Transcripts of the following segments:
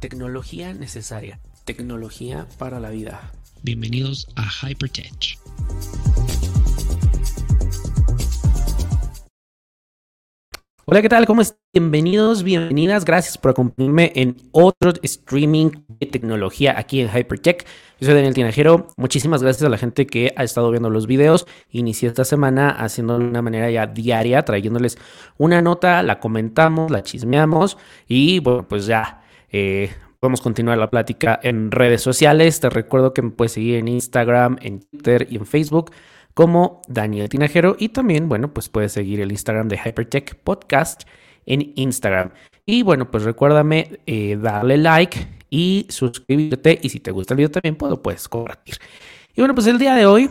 Tecnología necesaria. Tecnología para la vida. Bienvenidos a Hypertech. Hola, ¿qué tal? ¿Cómo están? Bienvenidos, bienvenidas. Gracias por acompañarme en otro streaming de tecnología aquí en Hypertech. Yo soy Daniel Tinajero. Muchísimas gracias a la gente que ha estado viendo los videos. Inicié esta semana haciéndolo de una manera ya diaria, trayéndoles una nota, la comentamos, la chismeamos y bueno, pues ya eh, podemos continuar la plática en redes sociales. Te recuerdo que me puedes seguir en Instagram, en Twitter y en Facebook como Daniel Tinajero y también, bueno, pues puedes seguir el Instagram de Hypertech Podcast en Instagram. Y bueno, pues recuérdame eh, darle like y suscribirte y si te gusta el video también puedo, puedes compartir. Y bueno, pues el día de hoy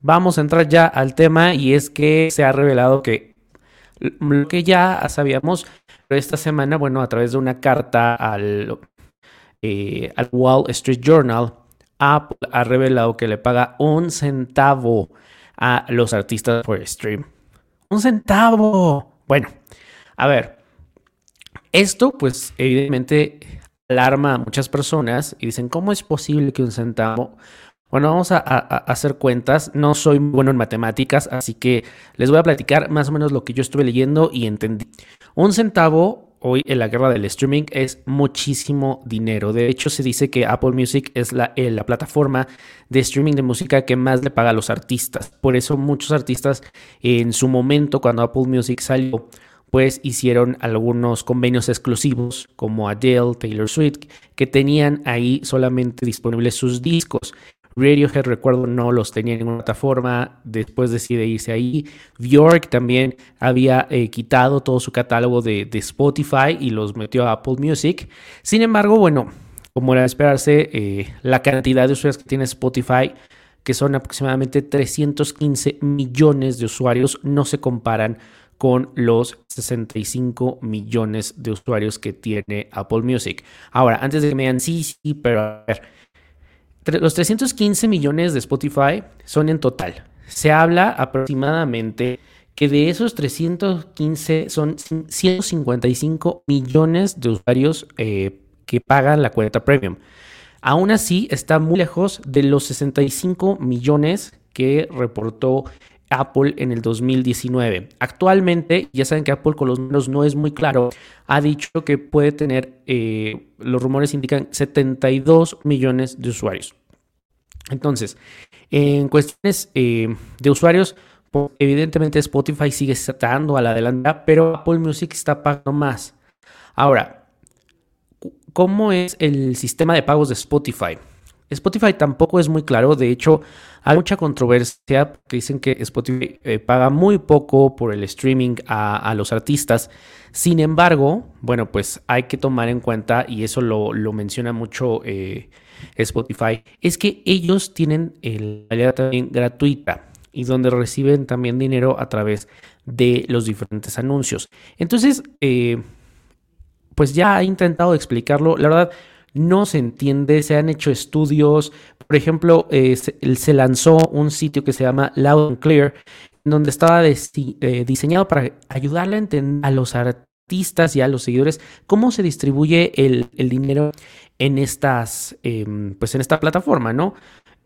vamos a entrar ya al tema y es que se ha revelado que lo que ya sabíamos, esta semana, bueno, a través de una carta al, eh, al Wall Street Journal, Apple ha revelado que le paga un centavo a los artistas por stream. Un centavo. Bueno, a ver, esto pues evidentemente alarma a muchas personas y dicen, ¿cómo es posible que un centavo? Bueno, vamos a, hacer cuentas. No soy bueno en matemáticas, así que les voy a platicar más o menos lo que yo estuve leyendo y entendí. Un centavo hoy en la guerra del streaming es muchísimo dinero. De hecho, se dice que Apple Music es la, eh, la, plataforma de streaming de música que más le paga a los artistas. Por eso muchos artistas en su momento, cuando Apple Music salió, pues hicieron algunos convenios exclusivos como Adele, Taylor Swift, que tenían ahí solamente disponibles sus discos. Radiohead, recuerdo, no los tenía en ninguna plataforma, después decide irse ahí. Bjork también había eh, quitado todo su catálogo de, Spotify y los metió a Apple Music. Sin embargo, bueno, como era de esperarse, eh, la cantidad de usuarios que tiene Spotify, que son aproximadamente 315 millones de usuarios, no se comparan con los 65 millones de usuarios que tiene Apple Music. Ahora, antes de que me digan, sí, sí, pero a ver, los 315 millones de Spotify son en total. Se habla aproximadamente que de esos 315 son 155 millones de usuarios eh, que pagan la cuenta premium. Aún así, está muy lejos de los 65 millones que reportó Apple en el 2019. Actualmente, ya saben que Apple con los números no es muy claro, ha dicho que puede tener, eh, los rumores indican 72 millones de usuarios. Entonces, en cuestiones eh, de usuarios, evidentemente Spotify sigue estando a la delantera, pero Apple Music está pagando más. Ahora, ¿cómo es el sistema de pagos de Spotify? Spotify tampoco es muy claro, de hecho hay mucha controversia que dicen que Spotify eh, paga muy poco por el streaming a, los artistas. Sin embargo, bueno, pues hay que tomar en cuenta, y eso lo, menciona mucho eh, Spotify, es que ellos tienen la realidad también gratuita y donde reciben también dinero a través de los diferentes anuncios. Entonces, eh, pues ya he intentado explicarlo. La verdad, no se entiende, se han hecho estudios, por ejemplo, eh, se, lanzó un sitio que se llama Loud and Clear, donde estaba eh, diseñado para ayudarle a entender a los artistas y a los seguidores cómo se distribuye el, dinero en estas, em, pues en esta plataforma, ¿no?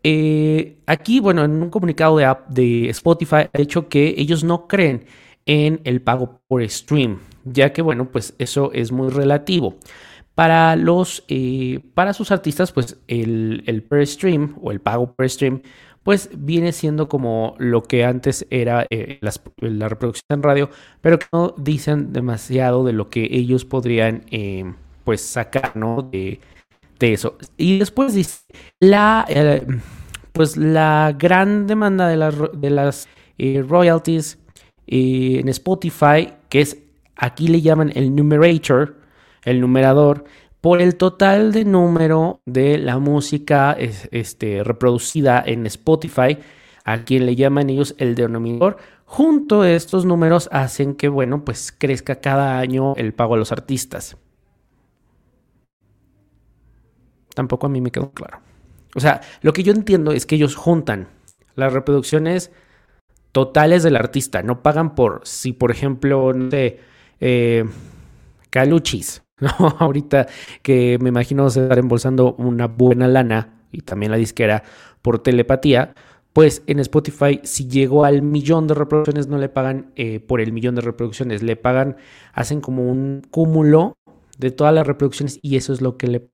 Eh, aquí, bueno, en un comunicado de, de Spotify ha dicho que ellos no creen en el pago por stream, ya que, bueno, pues eso es muy relativo. Para, los, eh, para sus artistas, pues el, el, per stream o el pago per stream, pues viene siendo como lo que antes era eh, la reproducción en radio, pero que no dicen demasiado de lo que ellos podrían eh, pues sacar, ¿no? De, de, eso. Y después dice, la, pues la gran demanda de las, de las royalties en Spotify, que es, aquí le llaman el numerator, el numerador, por el total de número de la música este, reproducida en Spotify, a quien le llaman ellos el denominador. Junto a estos números hacen que, bueno, pues crezca cada año el pago a los artistas. Tampoco a mí me quedó claro. O sea, lo que yo entiendo es que ellos juntan las reproducciones totales del artista, no pagan por, si por ejemplo, sé, eh, Caluchis ¿no? Ahorita que me imagino se estar embolsando una buena lana y también la disquera por telepatía, pues en Spotify si llegó al millón de reproducciones no le pagan eh, por el millón de reproducciones, le pagan, hacen como un cúmulo de todas las reproducciones y eso es lo que le...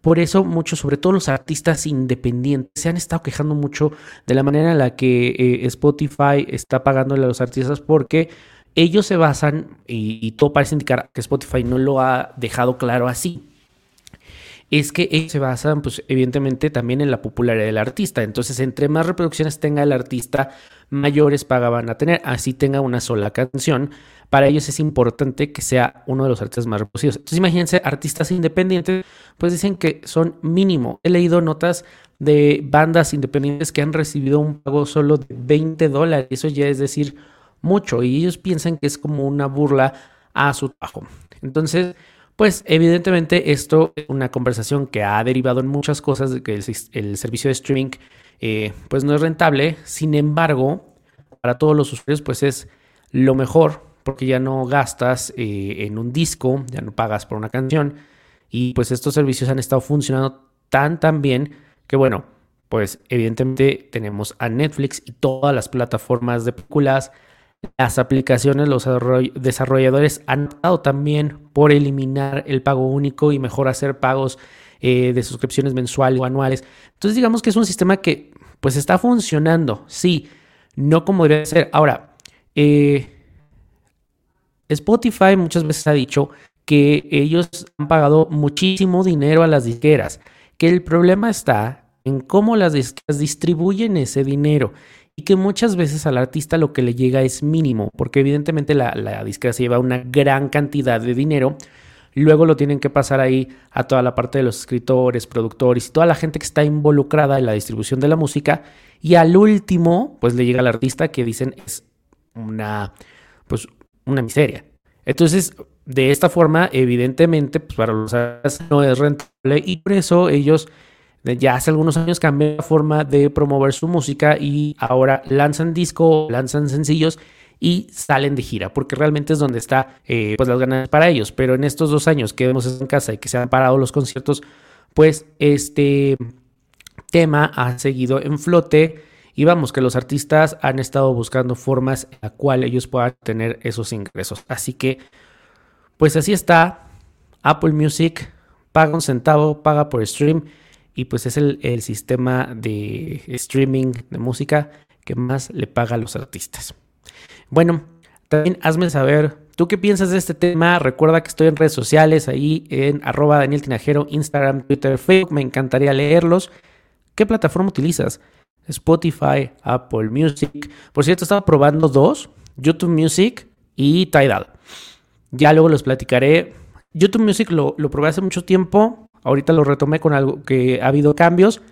Por eso muchos, sobre todo los artistas independientes, se han estado quejando mucho de la manera en la que eh, Spotify está pagándole a los artistas porque ellos se basan, y, todo parece indicar que Spotify no lo ha dejado claro así, es que ellos se basan, pues evidentemente también en la popularidad del artista. Entonces, entre más reproducciones tenga el artista, mayores paga van a tener. Así tenga una sola canción. Para ellos es importante que sea uno de los artistas más reproducidos. Entonces, imagínense, artistas independientes, pues dicen que son mínimo. He leído notas de bandas independientes que han recibido un pago solo de 20 dólares. Eso ya es decir mucho. Y ellos piensan que es como una burla a su trabajo. Entonces, pues evidentemente esto es una conversación que ha derivado en muchas cosas de que el, servicio de streaming eh, pues no es rentable. Sin embargo, para todos los usuarios pues es lo mejor porque ya no gastas eh, en un disco, ya no pagas por una canción y pues estos servicios han estado funcionando tan tan bien que bueno, pues evidentemente tenemos a Netflix y todas las plataformas de películas, las aplicaciones, los desarrolladores han optado también por eliminar el pago único y mejor hacer pagos eh, de suscripciones mensuales o anuales. Entonces digamos que es un sistema que pues está funcionando, sí, no como debería ser. Ahora, eh, Spotify muchas veces ha dicho que ellos han pagado muchísimo dinero a las disqueras, que el problema está en cómo las disqueras distribuyen ese dinero que muchas veces al artista lo que le llega es mínimo, porque evidentemente la, la disquera se lleva una gran cantidad de dinero, luego lo tienen que pasar ahí a toda la parte de los escritores, productores y toda la gente que está involucrada en la distribución de la música, y al último, pues le llega al artista que dicen es una, pues, una miseria. Entonces, de esta forma, evidentemente, pues para los artistas no es rentable y por eso ellos ya hace algunos años cambió la forma de promover su música y ahora lanzan disco, lanzan sencillos y salen de gira, porque realmente es donde está eh, pues las ganas para ellos. Pero en estos dos años que vemos en casa y que se han parado los conciertos, pues este tema ha seguido en flote y vamos que los artistas han estado buscando formas en la cual ellos puedan tener esos ingresos. Así que pues así está Apple Music, paga un centavo, paga por stream y pues es el, sistema de streaming de música que más le paga a los artistas. Bueno, también hazme saber, ¿tú qué piensas de este tema? Recuerda que estoy en redes sociales, ahí en arroba Daniel Tinajero, Instagram, Twitter, Facebook, me encantaría leerlos. ¿Qué plataforma utilizas? Spotify, Apple Music. Por cierto, estaba probando dos, YouTube Music y Tidal. Ya luego los platicaré. YouTube Music lo, lo probé hace mucho tiempo, Ahorita lo retomé con algo que ha habido cambios.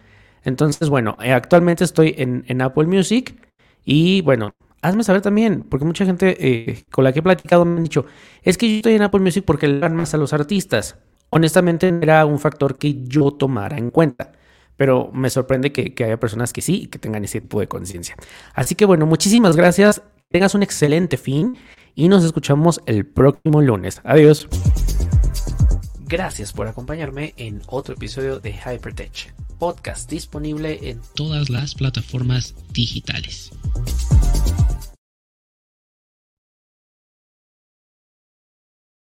Entonces, bueno, eh, actualmente estoy en, Apple Music y bueno, hazme saber también, porque mucha gente eh, con la que he platicado me han dicho, es que yo estoy en Apple Music porque le dan más a los artistas. Honestamente, era un factor que yo tomara en cuenta, pero me sorprende que, que haya personas que sí que tengan ese tipo de conciencia. Así que bueno, muchísimas gracias, tengas un excelente fin y nos escuchamos el próximo lunes. Adiós. Gracias por acompañarme en otro episodio de Hypertech, podcast disponible en todas las plataformas digitales.